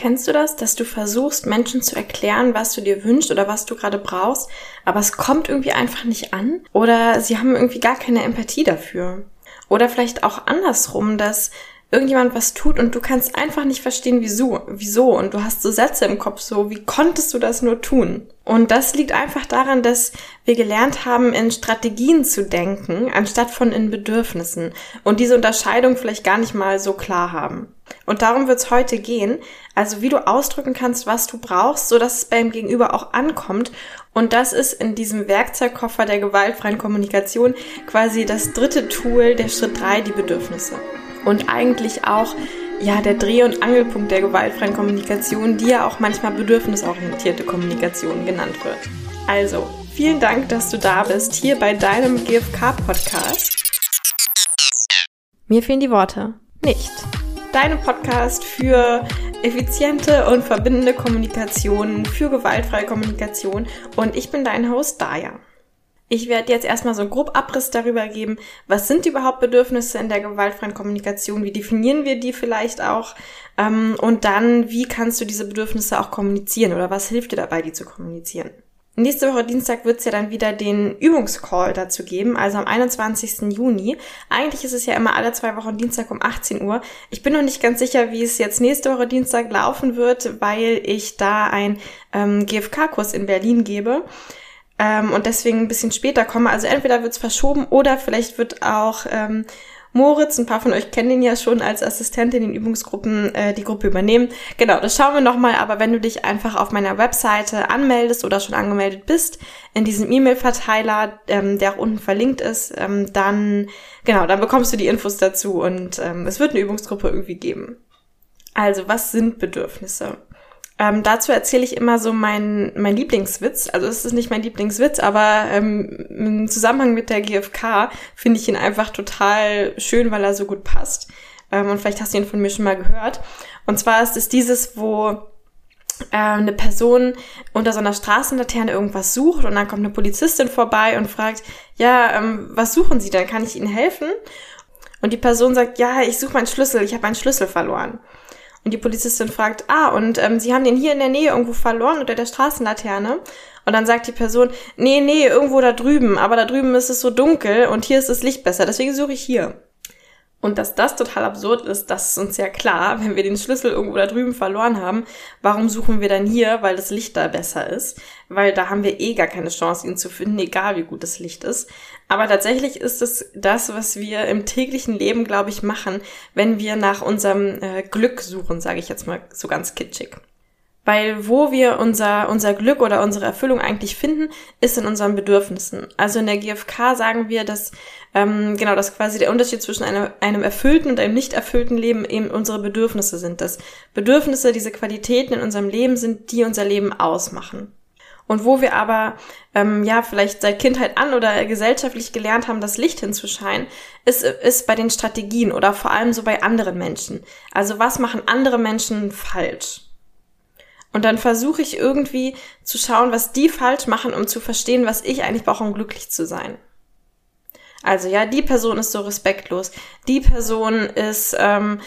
Kennst du das, dass du versuchst, Menschen zu erklären, was du dir wünschst oder was du gerade brauchst, aber es kommt irgendwie einfach nicht an? Oder sie haben irgendwie gar keine Empathie dafür? Oder vielleicht auch andersrum, dass irgendjemand was tut und du kannst einfach nicht verstehen, wieso, wieso. Und du hast so Sätze im Kopf, so, wie konntest du das nur tun? Und das liegt einfach daran, dass wir gelernt haben, in Strategien zu denken, anstatt von in Bedürfnissen. Und diese Unterscheidung vielleicht gar nicht mal so klar haben. Und darum wird es heute gehen. Also wie du ausdrücken kannst, was du brauchst, so dass es beim Gegenüber auch ankommt. Und das ist in diesem Werkzeugkoffer der gewaltfreien Kommunikation quasi das dritte Tool, der Schritt drei, die Bedürfnisse und eigentlich auch ja der Dreh- und Angelpunkt der gewaltfreien Kommunikation, die ja auch manchmal bedürfnisorientierte Kommunikation genannt wird. Also, vielen Dank, dass du da bist, hier bei deinem GFK-Podcast. Mir fehlen die Worte. Nicht. Deinem Podcast für effiziente und verbindende Kommunikation, für gewaltfreie Kommunikation und ich bin dein Host Daya. Ich werde jetzt erstmal so einen grob Abriss darüber geben, was sind überhaupt Bedürfnisse in der gewaltfreien Kommunikation, wie definieren wir die vielleicht auch ähm, und dann, wie kannst du diese Bedürfnisse auch kommunizieren oder was hilft dir dabei, die zu kommunizieren. Nächste Woche Dienstag wird es ja dann wieder den Übungscall dazu geben, also am 21. Juni. Eigentlich ist es ja immer alle zwei Wochen Dienstag um 18 Uhr. Ich bin noch nicht ganz sicher, wie es jetzt nächste Woche Dienstag laufen wird, weil ich da ein ähm, GFK-Kurs in Berlin gebe ähm, und deswegen ein bisschen später komme. Also entweder wird es verschoben oder vielleicht wird auch ähm, Moritz, ein paar von euch kennen ihn ja schon als Assistent in den Übungsgruppen, äh, die Gruppe übernehmen. Genau, das schauen wir nochmal, aber wenn du dich einfach auf meiner Webseite anmeldest oder schon angemeldet bist, in diesem E-Mail-Verteiler, ähm, der auch unten verlinkt ist, ähm, dann, genau, dann bekommst du die Infos dazu und ähm, es wird eine Übungsgruppe irgendwie geben. Also, was sind Bedürfnisse? Ähm, dazu erzähle ich immer so mein, mein Lieblingswitz. Also es ist nicht mein Lieblingswitz, aber ähm, im Zusammenhang mit der GfK finde ich ihn einfach total schön, weil er so gut passt. Ähm, und vielleicht hast du ihn von mir schon mal gehört. Und zwar ist es dieses, wo äh, eine Person unter so einer Straßenlaterne irgendwas sucht und dann kommt eine Polizistin vorbei und fragt, ja, ähm, was suchen Sie denn? Kann ich Ihnen helfen? Und die Person sagt, ja, ich suche meinen Schlüssel, ich habe meinen Schlüssel verloren. Und die Polizistin fragt, ah, und ähm, Sie haben den hier in der Nähe irgendwo verloren unter der Straßenlaterne? Und dann sagt die Person, nee, nee, irgendwo da drüben, aber da drüben ist es so dunkel und hier ist das Licht besser, deswegen suche ich hier. Und dass das total absurd ist, das ist uns ja klar. Wenn wir den Schlüssel irgendwo da drüben verloren haben, warum suchen wir dann hier? Weil das Licht da besser ist. Weil da haben wir eh gar keine Chance, ihn zu finden, egal wie gut das Licht ist. Aber tatsächlich ist es das, was wir im täglichen Leben, glaube ich, machen, wenn wir nach unserem äh, Glück suchen, sage ich jetzt mal so ganz kitschig. Weil wo wir unser, unser Glück oder unsere Erfüllung eigentlich finden, ist in unseren Bedürfnissen. Also in der GfK sagen wir, dass ähm, genau, dass quasi der Unterschied zwischen einem, einem erfüllten und einem nicht erfüllten Leben eben unsere Bedürfnisse sind. Dass Bedürfnisse diese Qualitäten in unserem Leben sind, die unser Leben ausmachen. Und wo wir aber ähm, ja vielleicht seit Kindheit an oder gesellschaftlich gelernt haben, das Licht hinzuscheinen, ist, ist bei den Strategien oder vor allem so bei anderen Menschen. Also was machen andere Menschen falsch? Und dann versuche ich irgendwie zu schauen, was die falsch machen, um zu verstehen, was ich eigentlich brauche, um glücklich zu sein. Also ja, die Person ist so respektlos, die Person ist ähm,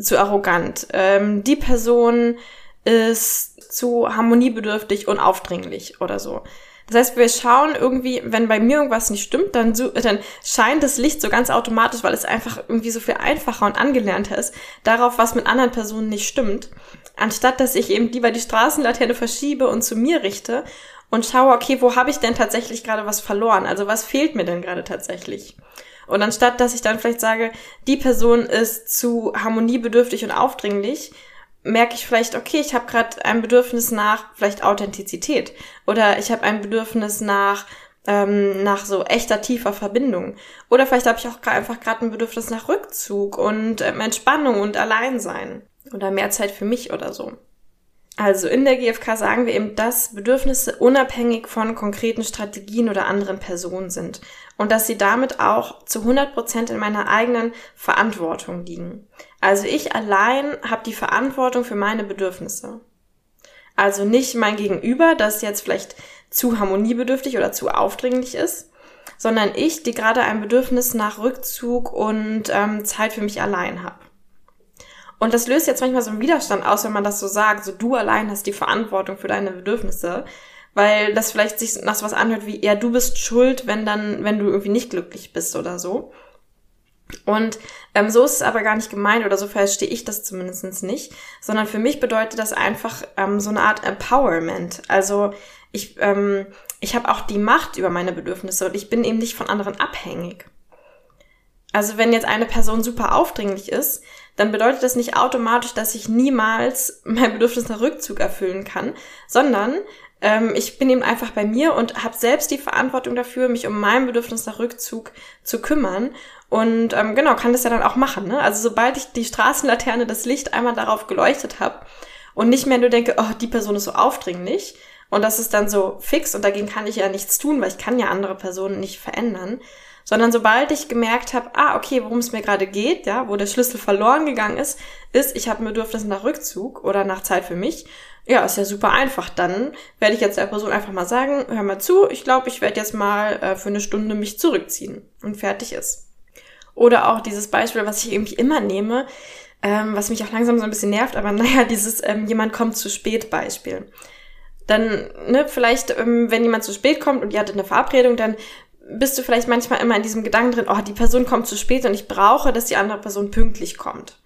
zu arrogant, ähm, die Person ist zu harmoniebedürftig und aufdringlich oder so. Das heißt, wir schauen irgendwie, wenn bei mir irgendwas nicht stimmt, dann, dann scheint das Licht so ganz automatisch, weil es einfach irgendwie so viel einfacher und angelernter ist, darauf, was mit anderen Personen nicht stimmt, anstatt dass ich eben lieber die Straßenlaterne verschiebe und zu mir richte und schaue, okay, wo habe ich denn tatsächlich gerade was verloren? Also was fehlt mir denn gerade tatsächlich? Und anstatt, dass ich dann vielleicht sage, die Person ist zu harmoniebedürftig und aufdringlich, merke ich vielleicht, okay, ich habe gerade ein Bedürfnis nach vielleicht Authentizität oder ich habe ein Bedürfnis nach ähm, nach so echter tiefer Verbindung oder vielleicht habe ich auch einfach gerade ein Bedürfnis nach Rückzug und ähm, Entspannung und Alleinsein oder mehr Zeit für mich oder so. Also in der GfK sagen wir eben, dass Bedürfnisse unabhängig von konkreten Strategien oder anderen Personen sind und dass sie damit auch zu 100 Prozent in meiner eigenen Verantwortung liegen. Also ich allein habe die Verantwortung für meine Bedürfnisse. Also nicht mein Gegenüber, das jetzt vielleicht zu harmoniebedürftig oder zu aufdringlich ist, sondern ich, die gerade ein Bedürfnis nach Rückzug und ähm, Zeit für mich allein habe. Und das löst jetzt manchmal so einen Widerstand aus, wenn man das so sagt, so du allein hast die Verantwortung für deine Bedürfnisse, weil das vielleicht sich nach so was anhört wie, ja, du bist schuld, wenn dann, wenn du irgendwie nicht glücklich bist oder so. Und ähm, so ist es aber gar nicht gemeint oder so verstehe ich das zumindest nicht, sondern für mich bedeutet das einfach ähm, so eine Art Empowerment. Also ich, ähm, ich habe auch die Macht über meine Bedürfnisse und ich bin eben nicht von anderen abhängig. Also wenn jetzt eine Person super aufdringlich ist, dann bedeutet das nicht automatisch, dass ich niemals mein Bedürfnis nach Rückzug erfüllen kann, sondern ähm, ich bin eben einfach bei mir und habe selbst die Verantwortung dafür, mich um mein Bedürfnis nach Rückzug zu kümmern. Und ähm, genau, kann das ja dann auch machen. Ne? Also sobald ich die Straßenlaterne, das Licht einmal darauf geleuchtet habe und nicht mehr nur denke, oh, die Person ist so aufdringlich, und das ist dann so fix und dagegen kann ich ja nichts tun, weil ich kann ja andere Personen nicht verändern, sondern sobald ich gemerkt habe, ah, okay, worum es mir gerade geht, ja, wo der Schlüssel verloren gegangen ist, ist, ich habe ein Bedürfnis nach Rückzug oder nach Zeit für mich. Ja, ist ja super einfach. Dann werde ich jetzt der Person einfach mal sagen, hör mal zu, ich glaube, ich werde jetzt mal äh, für eine Stunde mich zurückziehen und fertig ist. Oder auch dieses Beispiel, was ich irgendwie immer nehme, ähm, was mich auch langsam so ein bisschen nervt, aber naja, dieses ähm, jemand kommt zu spät Beispiel. Dann, ne, vielleicht, ähm, wenn jemand zu spät kommt und ihr hattet eine Verabredung, dann bist du vielleicht manchmal immer in diesem Gedanken drin, oh, die Person kommt zu spät und ich brauche, dass die andere Person pünktlich kommt.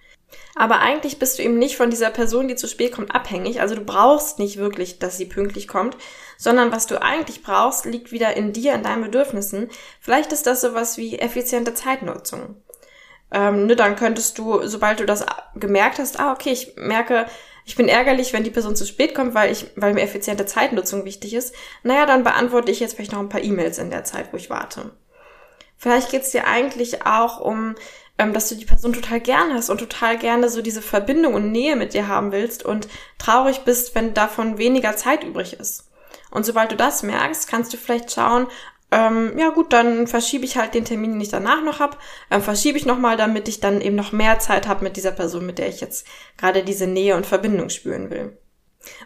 Aber eigentlich bist du eben nicht von dieser Person, die zu spät kommt, abhängig. Also du brauchst nicht wirklich, dass sie pünktlich kommt, sondern was du eigentlich brauchst, liegt wieder in dir, in deinen Bedürfnissen. Vielleicht ist das sowas wie effiziente Zeitnutzung. Ähm, ne, dann könntest du, sobald du das gemerkt hast, ah, okay, ich merke, ich bin ärgerlich, wenn die Person zu spät kommt, weil ich, weil mir effiziente Zeitnutzung wichtig ist. Naja, dann beantworte ich jetzt vielleicht noch ein paar E-Mails in der Zeit, wo ich warte. Vielleicht geht es dir eigentlich auch um, ähm, dass du die Person total gern hast und total gerne so diese Verbindung und Nähe mit dir haben willst und traurig bist, wenn davon weniger Zeit übrig ist. Und sobald du das merkst, kannst du vielleicht schauen, ähm, ja gut, dann verschiebe ich halt den Termin, den ich danach noch hab, ähm, verschiebe ich nochmal, damit ich dann eben noch mehr Zeit habe mit dieser Person, mit der ich jetzt gerade diese Nähe und Verbindung spüren will.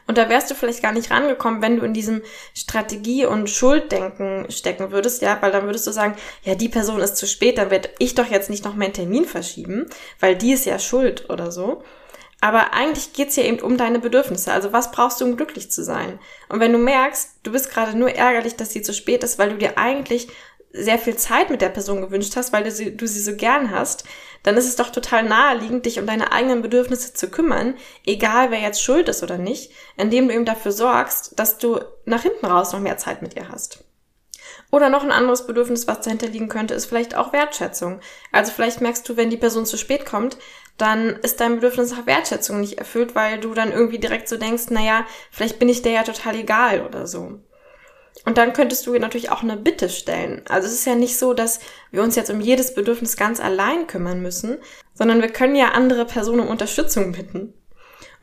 Und da wärst du vielleicht gar nicht rangekommen, wenn du in diesem Strategie- und Schulddenken stecken würdest, ja, weil dann würdest du sagen, ja, die Person ist zu spät, dann werde ich doch jetzt nicht noch meinen Termin verschieben, weil die ist ja schuld oder so. Aber eigentlich geht's ja eben um deine Bedürfnisse. Also was brauchst du, um glücklich zu sein? Und wenn du merkst, du bist gerade nur ärgerlich, dass sie zu spät ist, weil du dir eigentlich sehr viel Zeit mit der Person gewünscht hast, weil du sie, du sie so gern hast, dann ist es doch total naheliegend, dich um deine eigenen Bedürfnisse zu kümmern, egal wer jetzt schuld ist oder nicht, indem du eben dafür sorgst, dass du nach hinten raus noch mehr Zeit mit ihr hast. Oder noch ein anderes Bedürfnis, was dahinter liegen könnte, ist vielleicht auch Wertschätzung. Also vielleicht merkst du, wenn die Person zu spät kommt, dann ist dein Bedürfnis nach Wertschätzung nicht erfüllt, weil du dann irgendwie direkt so denkst, naja, vielleicht bin ich der ja total egal oder so. Und dann könntest du natürlich auch eine Bitte stellen. Also es ist ja nicht so, dass wir uns jetzt um jedes Bedürfnis ganz allein kümmern müssen, sondern wir können ja andere Personen um Unterstützung bitten.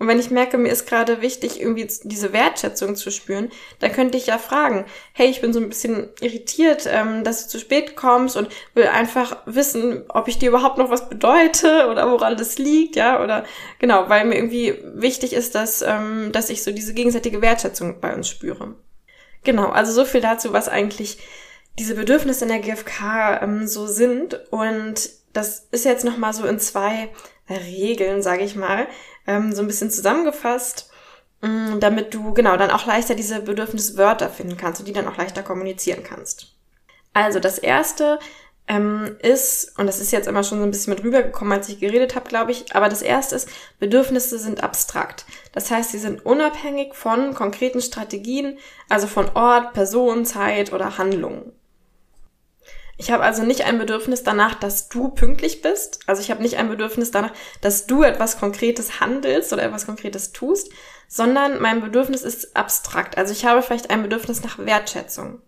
Und wenn ich merke, mir ist gerade wichtig, irgendwie diese Wertschätzung zu spüren, dann könnte ich ja fragen, hey, ich bin so ein bisschen irritiert, ähm, dass du zu spät kommst und will einfach wissen, ob ich dir überhaupt noch was bedeute oder woran das liegt, ja, oder genau, weil mir irgendwie wichtig ist, dass, ähm, dass ich so diese gegenseitige Wertschätzung bei uns spüre. Genau, also so viel dazu, was eigentlich diese Bedürfnisse in der GfK ähm, so sind. Und das ist jetzt nochmal so in zwei Regeln, sage ich mal, ähm, so ein bisschen zusammengefasst, mh, mm, damit du genau dann auch leichter diese Bedürfniswörter finden kannst und die dann auch leichter kommunizieren kannst. Also das erste ähm, ist, und das ist jetzt immer schon so ein bisschen mit rübergekommen, als ich geredet habe, glaube ich, aber das erste ist, Bedürfnisse sind abstrakt. Das heißt, sie sind unabhängig von konkreten Strategien, also von Ort, Person, Zeit oder Handlungen. Ich habe also nicht ein Bedürfnis danach, dass du pünktlich bist. Also ich habe nicht ein Bedürfnis danach, dass du etwas Konkretes handelst oder etwas Konkretes tust, sondern mein Bedürfnis ist abstrakt. Also ich habe vielleicht ein Bedürfnis nach Wertschätzung.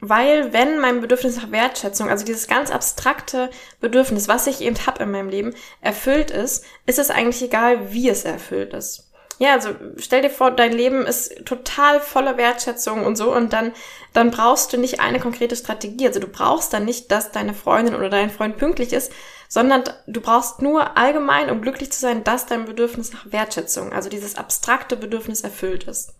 Weil wenn mein Bedürfnis nach Wertschätzung, also dieses ganz abstrakte Bedürfnis, was ich eben habe in meinem Leben, erfüllt ist, ist es eigentlich egal, wie es erfüllt ist. Ja, also stell dir vor, dein Leben ist total voller Wertschätzung und so und dann, dann brauchst du nicht eine konkrete Strategie. Also du brauchst dann nicht, dass deine Freundin oder dein Freund pünktlich ist, sondern du brauchst nur allgemein, um glücklich zu sein, dass dein Bedürfnis nach Wertschätzung, also dieses abstrakte Bedürfnis erfüllt ist.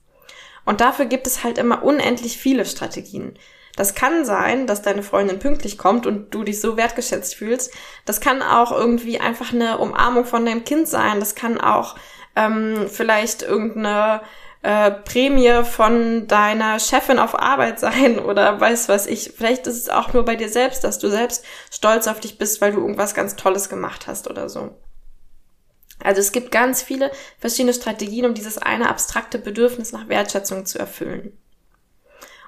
Und dafür gibt es halt immer unendlich viele Strategien. Das kann sein, dass deine Freundin pünktlich kommt und du dich so wertgeschätzt fühlst. Das kann auch irgendwie einfach eine Umarmung von deinem Kind sein. Das kann auch ähm, vielleicht irgendeine äh, Prämie von deiner Chefin auf Arbeit sein oder weiß was ich. Vielleicht ist es auch nur bei dir selbst, dass du selbst stolz auf dich bist, weil du irgendwas ganz Tolles gemacht hast oder so. Also es gibt ganz viele verschiedene Strategien, um dieses eine abstrakte Bedürfnis nach Wertschätzung zu erfüllen.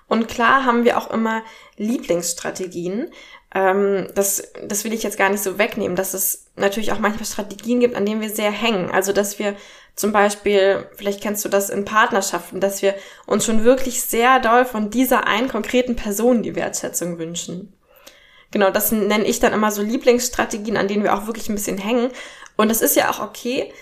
Und klar haben wir auch immer Lieblingsstrategien. Ähm, das, das will ich jetzt gar nicht so wegnehmen, dass es natürlich auch manchmal Strategien gibt, an denen wir sehr hängen. Also dass wir zum Beispiel, vielleicht kennst du das in Partnerschaften, dass wir uns schon wirklich sehr doll von dieser einen konkreten Person die Wertschätzung wünschen. Genau, das nenne ich dann immer so Lieblingsstrategien, an denen wir auch wirklich ein bisschen hängen. Und das ist ja auch okay,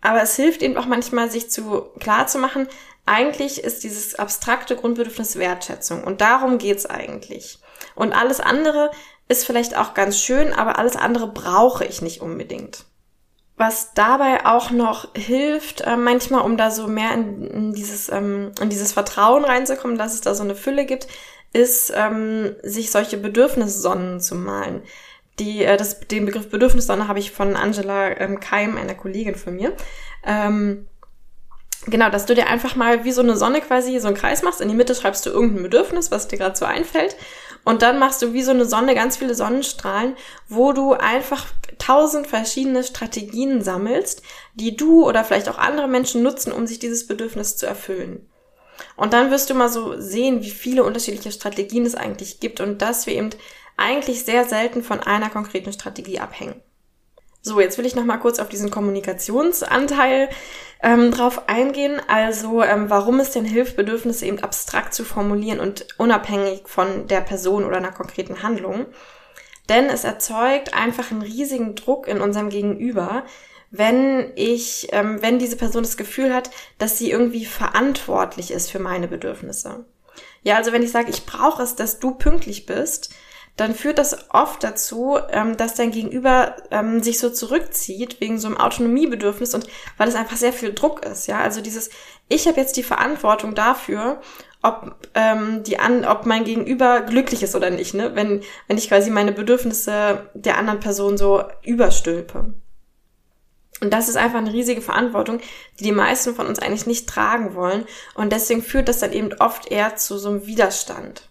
aber es hilft eben auch manchmal, sich zu klar zu machen, eigentlich ist dieses abstrakte Grundbedürfnis Wertschätzung. Und darum geht's eigentlich. Und alles andere ist vielleicht auch ganz schön, aber alles andere brauche ich nicht unbedingt. Was dabei auch noch hilft, äh, manchmal, um da so mehr in, in dieses, ähm, in dieses Vertrauen reinzukommen, dass es da so eine Fülle gibt, ist, ähm, sich solche Bedürfnissonnen zu malen. Die, äh, das, den Begriff Bedürfnissonne habe ich von Angela ähm, Keim, einer Kollegin von mir. Ähm, genau, dass du dir einfach mal wie so eine Sonne quasi so einen Kreis machst. In die Mitte schreibst du irgendein Bedürfnis, was dir gerade so einfällt. Und dann machst du wie so eine Sonne ganz viele Sonnenstrahlen, wo du einfach tausend verschiedene Strategien sammelst, die du oder vielleicht auch andere Menschen nutzen, um sich dieses Bedürfnis zu erfüllen. Und dann wirst du mal so sehen, wie viele unterschiedliche Strategien es eigentlich gibt und dass wir eben eigentlich sehr selten von einer konkreten Strategie abhängen. So, jetzt will ich noch mal kurz auf diesen Kommunikationsanteil ähm, drauf eingehen. Also, ähm, warum es denn hilft, Bedürfnisse eben abstrakt zu formulieren und unabhängig von der Person oder einer konkreten Handlung. Denn es erzeugt einfach einen riesigen Druck in unserem Gegenüber, wenn ich, ähm, wenn diese Person das Gefühl hat, dass sie irgendwie verantwortlich ist für meine Bedürfnisse. Ja, also wenn ich sage, ich brauche es, dass du pünktlich bist, dann führt das oft dazu, ähm, dass dein Gegenüber ähm, sich so zurückzieht wegen so einem Autonomiebedürfnis und weil es einfach sehr viel Druck ist, ja. Also dieses, ich habe jetzt die Verantwortung dafür, ob ähm, die an, ob mein Gegenüber glücklich ist oder nicht, ne? Wenn wenn ich quasi meine Bedürfnisse der anderen Person so überstülpe. Und das ist einfach eine riesige Verantwortung, die die meisten von uns eigentlich nicht tragen wollen. Und deswegen führt das dann eben oft eher zu so einem Widerstand.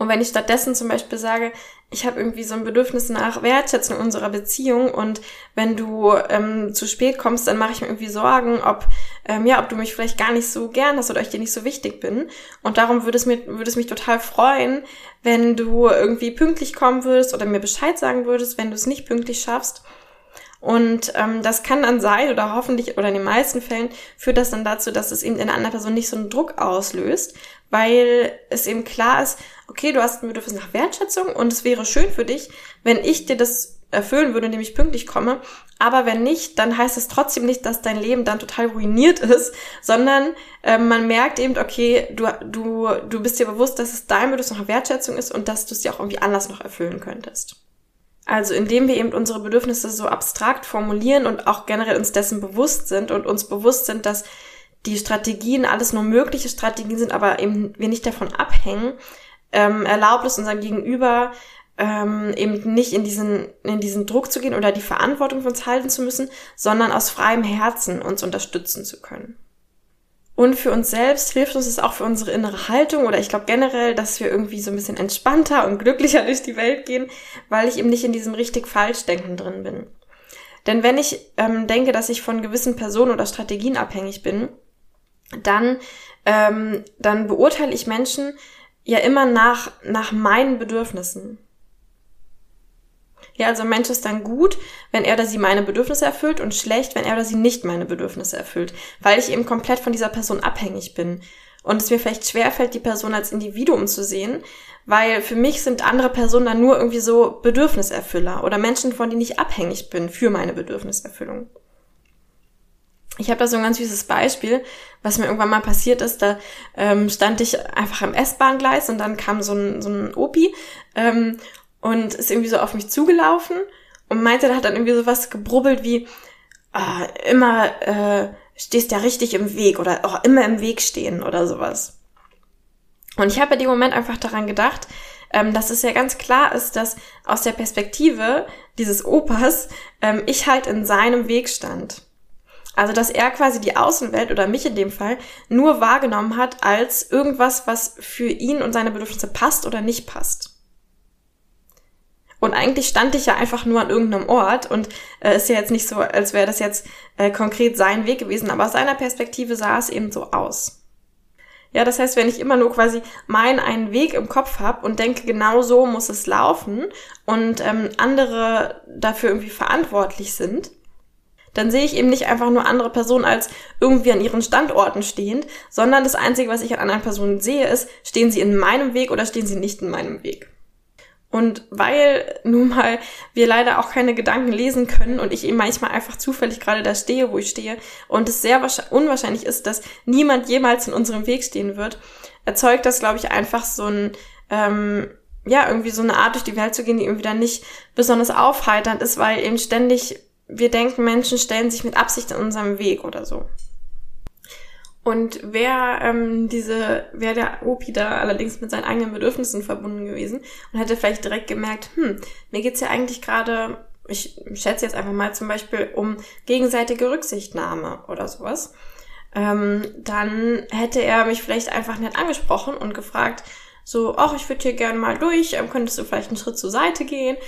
Und wenn ich stattdessen zum Beispiel sage, ich habe irgendwie so ein Bedürfnis nach Wertschätzung unserer Beziehung und wenn du ähm, zu spät kommst, dann mache ich mir irgendwie Sorgen, ob ähm, ja, ob du mich vielleicht gar nicht so gern hast oder ich dir nicht so wichtig bin. Und darum würde es mir würde es mich total freuen, wenn du irgendwie pünktlich kommen würdest oder mir Bescheid sagen würdest, wenn du es nicht pünktlich schaffst. Und ähm, das kann dann sein, oder hoffentlich, oder in den meisten Fällen, führt das dann dazu, dass es eben in einer anderen Person nicht so einen Druck auslöst, weil es eben klar ist, okay, du hast ein Bedürfnis nach Wertschätzung und es wäre schön für dich, wenn ich dir das erfüllen würde, indem ich pünktlich komme. Aber wenn nicht, dann heißt es trotzdem nicht, dass dein Leben dann total ruiniert ist, sondern äh, man merkt eben, okay, du, du, du bist dir bewusst, dass es dein Bedürfnis nach Wertschätzung ist und dass du es dir auch irgendwie anders noch erfüllen könntest. Also indem wir eben unsere Bedürfnisse so abstrakt formulieren und auch generell uns dessen bewusst sind und uns bewusst sind, dass die Strategien alles nur mögliche Strategien sind, aber eben wir nicht davon abhängen, ähm, erlaubt es unserem Gegenüber ähm, eben nicht in diesen, in diesen Druck zu gehen oder die Verantwortung für uns halten zu müssen, sondern aus freiem Herzen uns unterstützen zu können. Und für uns selbst hilft uns es auch für unsere innere Haltung oder ich glaube generell, dass wir irgendwie so ein bisschen entspannter und glücklicher durch die Welt gehen, weil ich eben nicht in diesem richtig falsch Denken drin bin. Denn wenn ich ähm, denke, dass ich von gewissen Personen oder Strategien abhängig bin, dann, ähm, dann beurteile ich Menschen ja immer nach, nach meinen Bedürfnissen. Ja, also ein Mensch ist dann gut, wenn er oder sie meine Bedürfnisse erfüllt und schlecht, wenn er oder sie nicht meine Bedürfnisse erfüllt, weil ich eben komplett von dieser Person abhängig bin. Und es mir vielleicht schwerfällt, die Person als Individuum zu sehen, weil für mich sind andere Personen dann nur irgendwie so Bedürfniserfüller oder Menschen, von denen ich abhängig bin für meine Bedürfniserfüllung. Ich habe da so ein ganz süßes Beispiel, was mir irgendwann mal passiert ist. Da ähm, stand ich einfach am S-Bahn-Gleis und dann kam so ein, so ein Opi ähm, und ist irgendwie so auf mich zugelaufen und meinte, da hat dann irgendwie so was gebrubbelt wie, ah, immer äh, stehst ja richtig im Weg oder auch immer im Weg stehen oder sowas. Und ich habe in dem Moment einfach daran gedacht, ähm, dass es ja ganz klar ist, dass aus der Perspektive dieses Opas ähm, ich halt in seinem Weg stand. Also, dass er quasi die Außenwelt oder mich in dem Fall nur wahrgenommen hat als irgendwas, was für ihn und seine Bedürfnisse passt oder nicht passt. Und eigentlich stand ich ja einfach nur an irgendeinem Ort und äh, ist ja jetzt nicht so, als wäre das jetzt äh, konkret sein Weg gewesen, aber aus seiner Perspektive sah es eben so aus. Ja, das heißt, wenn ich immer nur quasi meinen einen Weg im Kopf habe und denke, genau so muss es laufen und ähm, andere dafür irgendwie verantwortlich sind, dann sehe ich eben nicht einfach nur andere Personen als irgendwie an ihren Standorten stehend, sondern das Einzige, was ich an anderen Personen sehe, ist, stehen sie in meinem Weg oder stehen sie nicht in meinem Weg. Und weil nun mal wir leider auch keine Gedanken lesen können und ich eben manchmal einfach zufällig gerade da stehe, wo ich stehe und es sehr unwahrscheinlich ist, dass niemand jemals in unserem Weg stehen wird, erzeugt das, glaube ich, einfach so ein, ähm, ja, irgendwie so eine Art durch die Welt zu gehen, die irgendwie dann nicht besonders aufheiternd ist, weil eben ständig wir denken, Menschen stellen sich mit Absicht in unserem Weg oder so. Und wer ähm, diese, wäre der Opi da allerdings mit seinen eigenen Bedürfnissen verbunden gewesen und hätte vielleicht direkt gemerkt, hm, mir geht's ja eigentlich gerade, ich schätze jetzt einfach mal zum Beispiel um gegenseitige Rücksichtnahme oder sowas, ähm, dann hätte er mich vielleicht einfach nett angesprochen und gefragt, so, ach, ich würde hier gerne mal durch, ähm, könntest du vielleicht einen Schritt zur Seite gehen?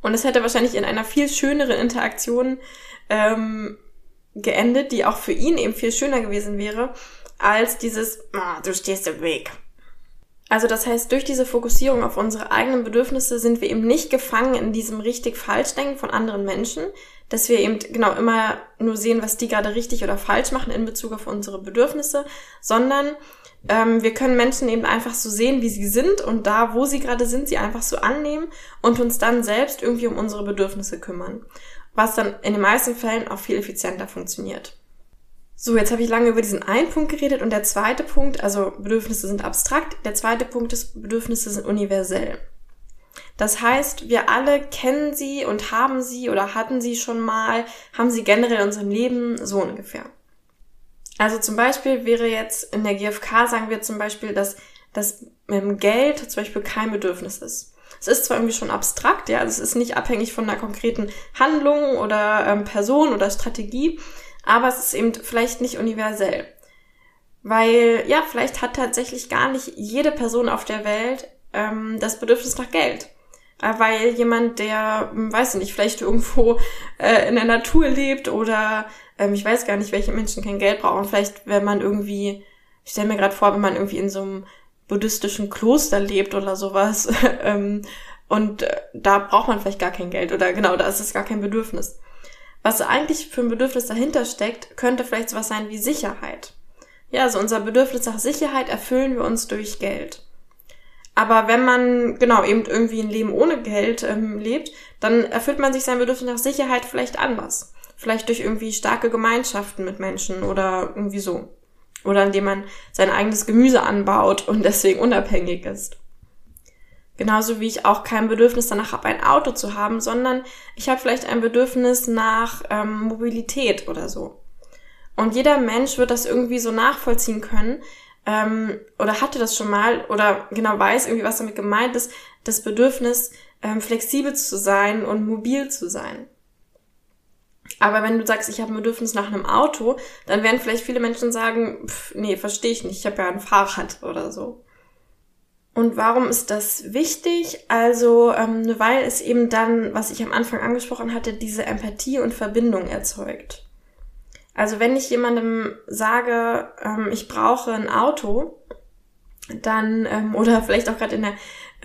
Und es hätte wahrscheinlich in einer viel schöneren Interaktion ähm, geendet, die auch für ihn eben viel schöner gewesen wäre, als dieses, ah, du stehst im Weg. Also das heißt, durch diese Fokussierung auf unsere eigenen Bedürfnisse sind wir eben nicht gefangen in diesem richtig falsch denken von anderen Menschen, dass wir eben genau immer nur sehen, was die gerade richtig oder falsch machen in Bezug auf unsere Bedürfnisse, sondern ähm, wir können Menschen eben einfach so sehen, wie sie sind und da, wo sie gerade sind, sie einfach so annehmen und uns dann selbst irgendwie um unsere Bedürfnisse kümmern was dann in den meisten Fällen auch viel effizienter funktioniert. So, jetzt habe ich lange über diesen einen Punkt geredet und der zweite Punkt, also Bedürfnisse sind abstrakt, der zweite Punkt ist, Bedürfnisse sind universell. Das heißt, wir alle kennen sie und haben sie oder hatten sie schon mal, haben sie generell in unserem Leben so ungefähr. Also zum Beispiel wäre jetzt in der GfK, sagen wir zum Beispiel, dass das Geld zum Beispiel kein Bedürfnis ist. Es ist zwar irgendwie schon abstrakt, ja, also es ist nicht abhängig von einer konkreten Handlung oder ähm, Person oder Strategie, aber es ist eben vielleicht nicht universell. Weil, ja, vielleicht hat tatsächlich gar nicht jede Person auf der Welt ähm, das Bedürfnis nach Geld. Äh, weil jemand, der, hm, weiß ich nicht, vielleicht irgendwo äh, in der Natur lebt oder ähm, ich weiß gar nicht, welche Menschen kein Geld brauchen. Vielleicht, wenn man irgendwie, ich stelle mir gerade vor, wenn man irgendwie in so einem buddhistischen Kloster lebt oder sowas. ähm, und äh, da braucht man vielleicht gar kein Geld oder genau, da ist es gar kein Bedürfnis. Was eigentlich für ein Bedürfnis dahinter steckt, könnte vielleicht sowas sein wie Sicherheit. Ja, also unser Bedürfnis nach Sicherheit erfüllen wir uns durch Geld. Aber wenn man genau eben irgendwie ein Leben ohne Geld ähm, lebt, dann erfüllt man sich sein Bedürfnis nach Sicherheit vielleicht anders. Vielleicht durch irgendwie starke Gemeinschaften mit Menschen oder irgendwie so. Oder indem man sein eigenes Gemüse anbaut und deswegen unabhängig ist. Genauso wie ich auch kein Bedürfnis danach habe, ein Auto zu haben, sondern ich habe vielleicht ein Bedürfnis nach ähm, Mobilität oder so. Und jeder Mensch wird das irgendwie so nachvollziehen können ähm, oder hatte das schon mal oder genau weiß irgendwie, was damit gemeint ist, das Bedürfnis, ähm, flexibel zu sein und mobil zu sein. Aber wenn du sagst, ich habe ein Bedürfnis nach einem Auto, dann werden vielleicht viele Menschen sagen, pff, nee, verstehe ich nicht, ich habe ja ein Fahrrad oder so. Und warum ist das wichtig? Also, ähm, weil es eben dann, was ich am Anfang angesprochen hatte, diese Empathie und Verbindung erzeugt. Also wenn ich jemandem sage, ähm, ich brauche ein Auto, dann, ähm, oder vielleicht auch gerade in der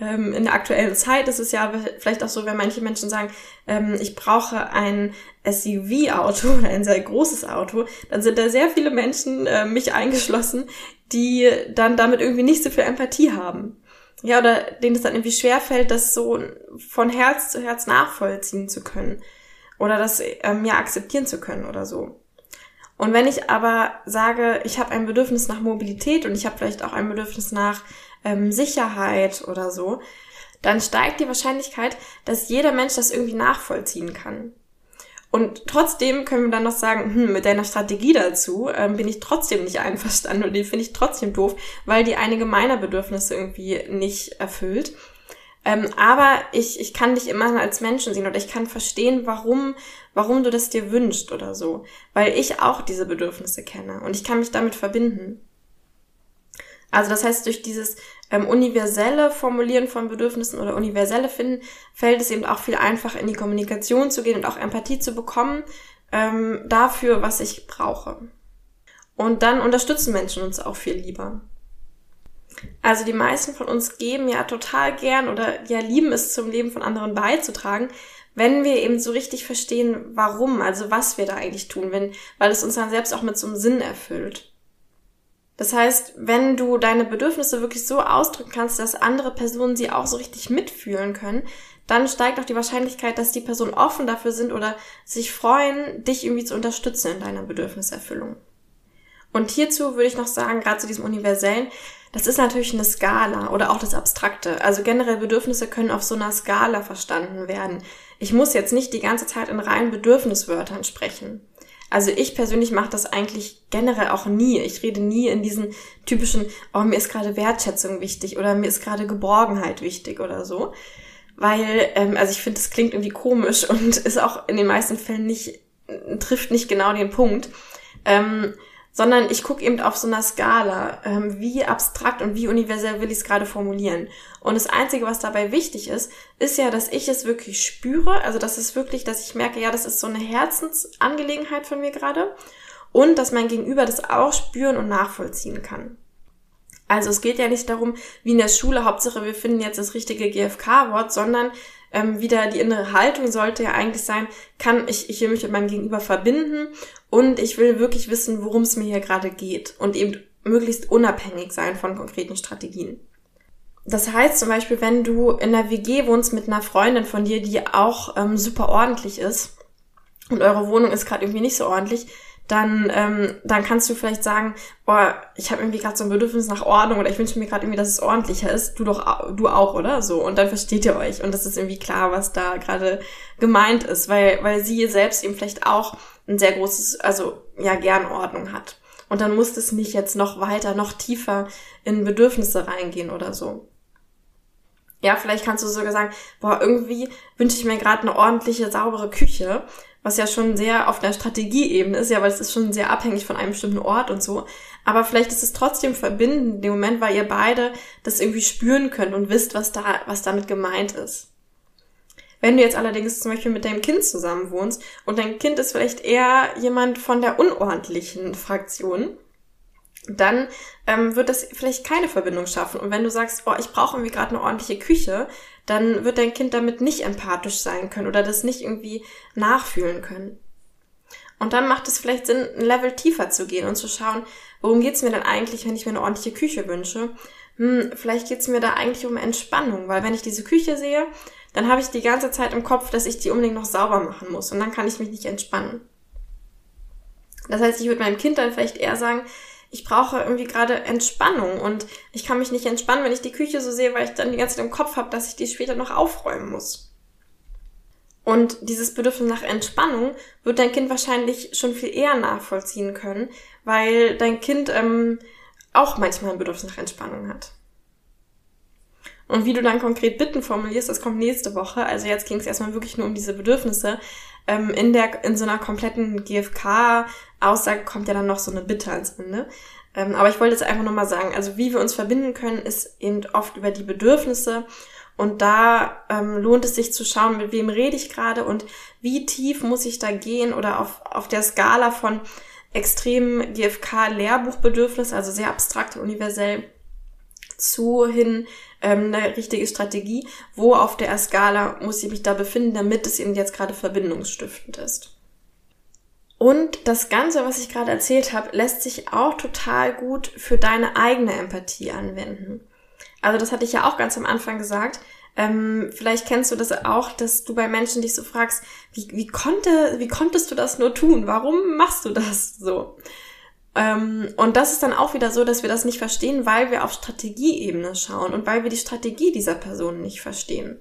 ähm, in der aktuellen Zeit ist es ja vielleicht auch so, wenn manche Menschen sagen, ähm, ich brauche ein SUV-Auto oder ein sehr großes Auto, dann sind da sehr viele Menschen, äh, mich eingeschlossen, die dann damit irgendwie nicht so viel Empathie haben. Ja, oder denen es dann irgendwie schwerfällt, das so von Herz zu Herz nachvollziehen zu können. Oder das ähm, ja akzeptieren zu können oder so. Und wenn ich aber sage, ich habe ein Bedürfnis nach Mobilität und ich habe vielleicht auch ein Bedürfnis nach ähm, Sicherheit oder so, dann steigt die Wahrscheinlichkeit, dass jeder Mensch das irgendwie nachvollziehen kann. Und trotzdem können wir dann noch sagen, hm, mit deiner Strategie dazu ähm, bin ich trotzdem nicht einverstanden und die finde ich trotzdem doof, weil die einige meiner Bedürfnisse irgendwie nicht erfüllt. Ähm, aber ich, ich kann dich immer als Menschen sehen oder ich kann verstehen, warum, warum du das dir wünschst oder so. Weil ich auch diese Bedürfnisse kenne und ich kann mich damit verbinden. Also das heißt, durch dieses ähm, universelle Formulieren von Bedürfnissen oder universelle Finden fällt es eben auch viel einfacher in die Kommunikation zu gehen und auch Empathie zu bekommen ähm, dafür, was ich brauche. Und dann unterstützen Menschen uns auch viel lieber. Also die meisten von uns geben ja total gern oder ja lieben es zum Leben von anderen beizutragen, wenn wir eben so richtig verstehen, warum, also was wir da eigentlich tun, wenn, weil es uns dann selbst auch mit so einem Sinn erfüllt. Das heißt, wenn du deine Bedürfnisse wirklich so ausdrücken kannst, dass andere Personen sie auch so richtig mitfühlen können, dann steigt auch die Wahrscheinlichkeit, dass die Personen offen dafür sind oder sich freuen, dich irgendwie zu unterstützen in deiner Bedürfniserfüllung. Und hierzu würde ich noch sagen, gerade zu diesem Universellen, das ist natürlich eine Skala oder auch das Abstrakte. Also generell Bedürfnisse können auf so einer Skala verstanden werden. Ich muss jetzt nicht die ganze Zeit in reinen Bedürfniswörtern sprechen. Also ich persönlich mache das eigentlich generell auch nie. Ich rede nie in diesen typischen, oh, mir ist gerade Wertschätzung wichtig oder mir ist gerade Geborgenheit wichtig oder so. Weil, ähm, also ich finde, das klingt irgendwie komisch und ist auch in den meisten Fällen nicht, trifft nicht genau den Punkt. Ähm, sondern ich gucke eben auf so einer Skala, ähm, wie abstrakt und wie universell will ich es gerade formulieren. Und das Einzige, was dabei wichtig ist, ist ja, dass ich es wirklich spüre, also das ist wirklich, dass ich merke, ja, das ist so eine Herzensangelegenheit von mir gerade und dass mein Gegenüber das auch spüren und nachvollziehen kann. Also es geht ja nicht darum, wie in der Schule, Hauptsache wir finden jetzt das richtige GFK-Wort, sondern ähm, wieder die innere Haltung sollte ja eigentlich sein, kann ich, ich will mich mit meinem Gegenüber verbinden und ich will wirklich wissen, worum es mir hier gerade geht und eben möglichst unabhängig sein von konkreten Strategien. Das heißt zum Beispiel, wenn du in einer WG wohnst mit einer Freundin von dir, die auch ähm, super ordentlich ist und eure Wohnung ist gerade irgendwie nicht so ordentlich, dann, ähm, dann kannst du vielleicht sagen, boah, ich habe irgendwie gerade so ein Bedürfnis nach Ordnung oder ich wünsche mir gerade irgendwie, dass es ordentlicher ist. Du doch, du auch, oder? So. Und dann versteht ihr euch. Und das ist irgendwie klar, was da gerade gemeint ist, weil, weil sie selbst eben vielleicht auch ein sehr großes, also ja, gern Ordnung hat. Und dann muss es nicht jetzt noch weiter, noch tiefer in Bedürfnisse reingehen oder so. Ja, vielleicht kannst du sogar sagen, boah, irgendwie wünsche ich mir gerade eine ordentliche, saubere Küche was ja schon sehr auf der Strategieebene ist, ja, weil es ist schon sehr abhängig von einem bestimmten Ort und so. Aber vielleicht ist es trotzdem verbindend in dem Moment, weil ihr beide das irgendwie spüren könnt und wisst, was da, was damit gemeint ist. Wenn du jetzt allerdings zum Beispiel mit deinem Kind zusammen wohnst und dein Kind ist vielleicht eher jemand von der unordentlichen Fraktion, dann ähm, wird das vielleicht keine Verbindung schaffen. Und wenn du sagst, oh, ich brauche irgendwie gerade eine ordentliche Küche, dann wird dein Kind damit nicht empathisch sein können oder das nicht irgendwie nachfühlen können. Und dann macht es vielleicht Sinn, ein Level tiefer zu gehen und zu schauen, worum geht's mir denn eigentlich, wenn ich mir eine ordentliche Küche wünsche? Hm, vielleicht geht's mir da eigentlich um Entspannung, weil wenn ich diese Küche sehe, dann habe ich die ganze Zeit im Kopf, dass ich die unbedingt noch sauber machen muss und dann kann ich mich nicht entspannen. Das heißt, ich würde meinem Kind dann vielleicht eher sagen, ich brauche irgendwie gerade Entspannung und ich kann mich nicht entspannen, wenn ich die Küche so sehe, weil ich dann die ganze Zeit im Kopf habe, dass ich die später noch aufräumen muss. Und dieses Bedürfnis nach Entspannung wird dein Kind wahrscheinlich schon viel eher nachvollziehen können, weil dein Kind ähm, auch manchmal ein Bedürfnis nach Entspannung hat. Und wie du dann konkret Bitten formulierst, das kommt nächste Woche. Also jetzt ging es erstmal wirklich nur um diese Bedürfnisse. Ähm, in der, in so einer kompletten GFK-Aussage kommt ja dann noch so eine Bitte ans Ende. Ähm, aber ich wollte jetzt einfach nochmal sagen, also wie wir uns verbinden können, ist eben oft über die Bedürfnisse. Und da ähm, lohnt es sich zu schauen, mit wem rede ich gerade und wie tief muss ich da gehen oder auf, auf der Skala von extrem GFK-Lehrbuchbedürfnis, also sehr abstrakt universell, zu hin ähm, eine richtige Strategie, wo auf der Skala muss ich mich da befinden, damit es eben jetzt gerade verbindungsstiftend ist. Und das Ganze, was ich gerade erzählt habe, lässt sich auch total gut für deine eigene Empathie anwenden. Also das hatte ich ja auch ganz am Anfang gesagt. Ähm, vielleicht kennst du das auch, dass du bei Menschen dich so fragst, wie, wie, konnte, wie konntest du das nur tun? Warum machst du das so? Ähm, und das ist dann auch wieder so, dass wir das nicht verstehen, weil wir auf Strategieebene schauen und weil wir die Strategie dieser Person nicht verstehen.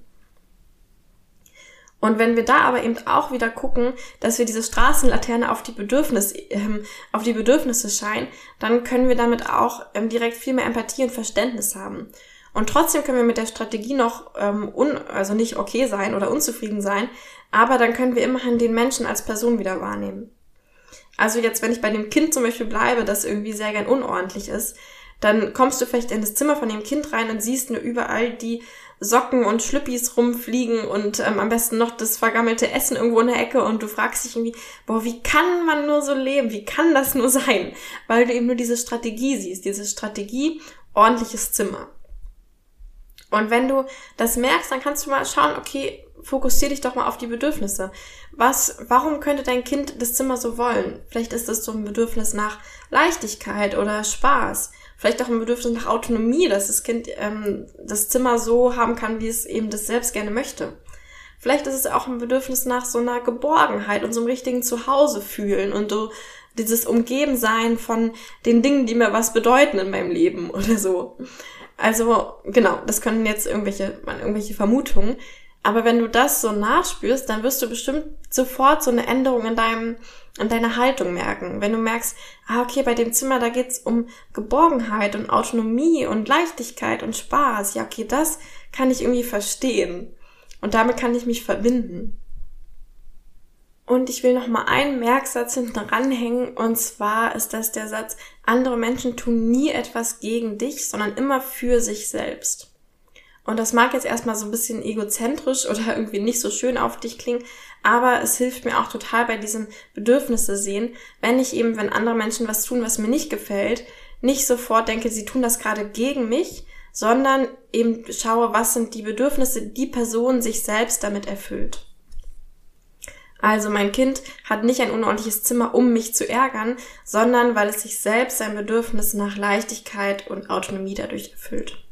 Und wenn wir da aber eben auch wieder gucken, dass wir diese Straßenlaterne auf die Bedürfnisse, ähm, auf die Bedürfnisse scheinen, dann können wir damit auch ähm, direkt viel mehr Empathie und Verständnis haben. Und trotzdem können wir mit der Strategie noch ähm, un, also nicht okay sein oder unzufrieden sein, aber dann können wir immerhin den Menschen als Person wieder wahrnehmen. Also jetzt, wenn ich bei dem Kind zum Beispiel bleibe, das irgendwie sehr gern unordentlich ist, dann kommst du vielleicht in das Zimmer von dem Kind rein und siehst nur überall die Socken und Schlüppis rumfliegen und ähm, am besten noch das vergammelte Essen irgendwo in der Ecke und du fragst dich irgendwie, boah, wie kann man nur so leben? Wie kann das nur sein? Weil du eben nur diese Strategie siehst, diese Strategie, ordentliches Zimmer. Und wenn du das merkst, dann kannst du mal schauen, okay, fokussier dich doch mal auf die Bedürfnisse. Was, warum könnte dein Kind das Zimmer so wollen? Vielleicht ist es so ein Bedürfnis nach Leichtigkeit oder Spaß vielleicht auch ein Bedürfnis nach Autonomie, dass das Kind ähm, das Zimmer so haben kann, wie es eben das selbst gerne möchte. Vielleicht ist es auch ein Bedürfnis nach so einer Geborgenheit und so einem richtigen Zuhause fühlen und so dieses Umgebensein von den Dingen, die mir was bedeuten in meinem Leben oder so. Also genau, das können jetzt irgendwelche, irgendwelche Vermutungen. Aber wenn du das so nachspürst, dann wirst du bestimmt sofort so eine Änderung in deinem, in deiner Haltung merken. Wenn du merkst, ah, okay, bei dem Zimmer, da geht's um Geborgenheit und Autonomie und Leichtigkeit und Spaß. Ja, okay, das kann ich irgendwie verstehen. Und damit kann ich mich verbinden. Und ich will noch mal einen Merksatz hinten ranhängen. Und zwar ist das der Satz, andere Menschen tun nie etwas gegen dich, sondern immer für sich selbst. Und das mag jetzt erstmal so ein bisschen egozentrisch oder irgendwie nicht so schön auf dich klingen, aber es hilft mir auch total bei diesem Bedürfnisse sehen, wenn ich eben, wenn andere Menschen was tun, was mir nicht gefällt, nicht sofort denke, sie tun das gerade gegen mich, sondern eben schaue, was sind die Bedürfnisse, die Person sich selbst damit erfüllt. Also mein Kind hat nicht ein unordentliches Zimmer, um mich zu ärgern, sondern weil es sich selbst sein Bedürfnis nach Leichtigkeit und Autonomie dadurch erfüllt.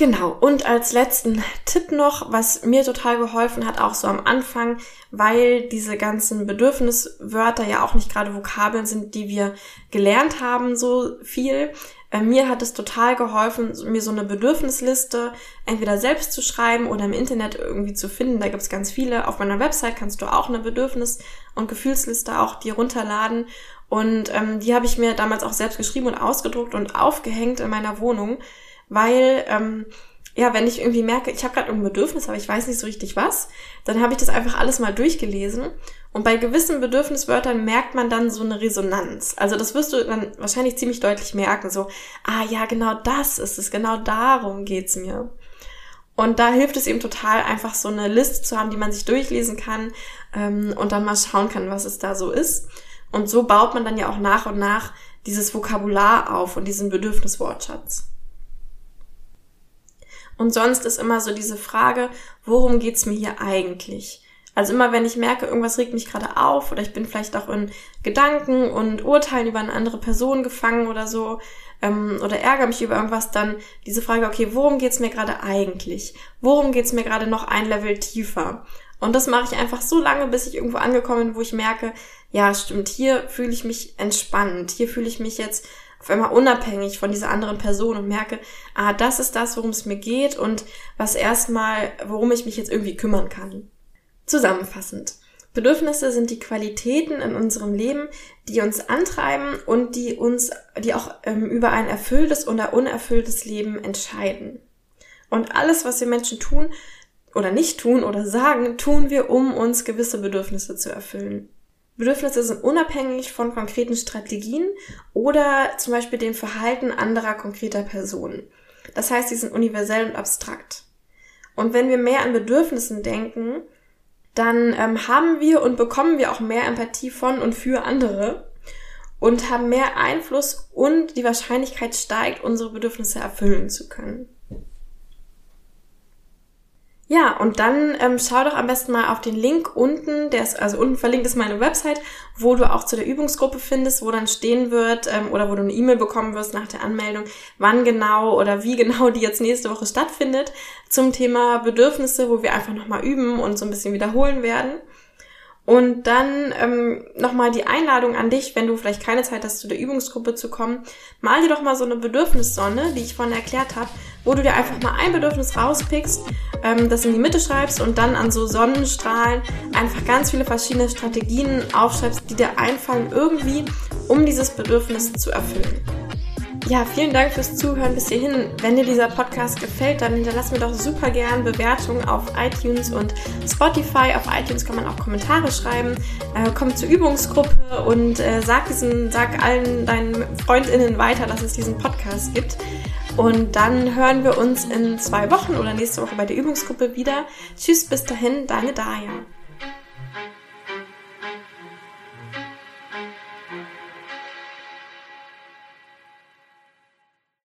Genau, und als letzten Tipp noch, was mir total geholfen hat, auch so am Anfang, weil diese ganzen Bedürfniswörter ja auch nicht gerade Vokabeln sind, die wir gelernt haben, so viel. Äh, mir hat es total geholfen, mir so eine Bedürfnisliste entweder selbst zu schreiben oder im Internet irgendwie zu finden. Da gibt's ganz viele. Auf meiner Website kannst du auch eine Bedürfnis- und Gefühlsliste auch dir runterladen. Und ähm, die habe ich mir damals auch selbst geschrieben und ausgedruckt und aufgehängt in meiner Wohnung weil ähm, ja, wenn ich irgendwie merke, ich habe gerade ein Bedürfnis, aber ich weiß nicht so richtig was, dann habe ich das einfach alles mal durchgelesen. Und bei gewissen Bedürfniswörtern merkt man dann so eine Resonanz. Also das wirst du dann wahrscheinlich ziemlich deutlich merken. So, ah ja, genau das ist es, genau darum geht's mir. Und da hilft es eben total, einfach so eine Liste zu haben, die man sich durchlesen kann ähm, und dann mal schauen kann, was es da so ist. Und so baut man dann ja auch nach und nach dieses Vokabular auf und diesen Bedürfniswortschatz. Und sonst ist immer so diese Frage, worum geht's mir hier eigentlich? Also immer wenn ich merke, irgendwas regt mich gerade auf oder ich bin vielleicht auch in Gedanken und Urteilen über eine andere Person gefangen oder so ähm, oder ärgere mich über irgendwas, dann diese Frage, okay, worum geht's mir gerade eigentlich? Worum geht's mir gerade noch ein Level tiefer? Und das mache ich einfach so lange, bis ich irgendwo angekommen bin, wo ich merke, ja, stimmt, hier fühle ich mich entspannt, hier fühle ich mich jetzt auf einmal unabhängig von dieser anderen Person und merke, ah, das ist das, worum es mir geht und was erstmal, worum ich mich jetzt irgendwie kümmern kann. Zusammenfassend. Bedürfnisse sind die Qualitäten in unserem Leben, die uns antreiben und die uns, die auch ähm, über ein erfülltes oder unerfülltes Leben entscheiden. Und alles, was wir Menschen tun oder nicht tun oder sagen, tun wir, um uns gewisse Bedürfnisse zu erfüllen. Bedürfnisse sind unabhängig von konkreten Strategien oder zum Beispiel dem Verhalten anderer konkreter Personen. Das heißt, sie sind universell und abstrakt. Und wenn wir mehr an Bedürfnissen denken, dann ähm, haben wir und bekommen wir auch mehr Empathie von und für andere und haben mehr Einfluss und die Wahrscheinlichkeit steigt, unsere Bedürfnisse erfüllen zu können. Ja, und dann ähm, schau doch am besten mal auf den Link unten, der ist, also unten verlinkt ist meine Website, wo du auch zu der Übungsgruppe findest, wo dann stehen wird ähm, oder wo du eine E-Mail bekommen wirst nach der Anmeldung, wann genau oder wie genau die jetzt nächste Woche stattfindet zum Thema Bedürfnisse, wo wir einfach nochmal üben und so ein bisschen wiederholen werden. Und dann ähm, nochmal die Einladung an dich, wenn du vielleicht keine Zeit hast, zu der Übungsgruppe zu kommen, mal dir doch mal so eine Bedürfnissonne, die ich vorhin erklärt habe, wo du dir einfach mal ein Bedürfnis rauspickst, ähm, das in die Mitte schreibst und dann an so Sonnenstrahlen einfach ganz viele verschiedene Strategien aufschreibst, die dir einfallen irgendwie, um dieses Bedürfnis zu erfüllen. Ja, vielen Dank fürs Zuhören bis hierhin. Wenn dir dieser Podcast gefällt, dann hinterlass mir doch super gern Bewertungen auf iTunes und Spotify. Auf iTunes kann man auch Kommentare schreiben. Äh, komm zur Übungsgruppe und äh, sag diesen, sag allen deinen FreundInnen weiter, dass es diesen Podcast gibt. Und dann hören wir uns in zwei Wochen oder nächste Woche bei der Übungsgruppe wieder. Tschüss, bis dahin, deine Daya.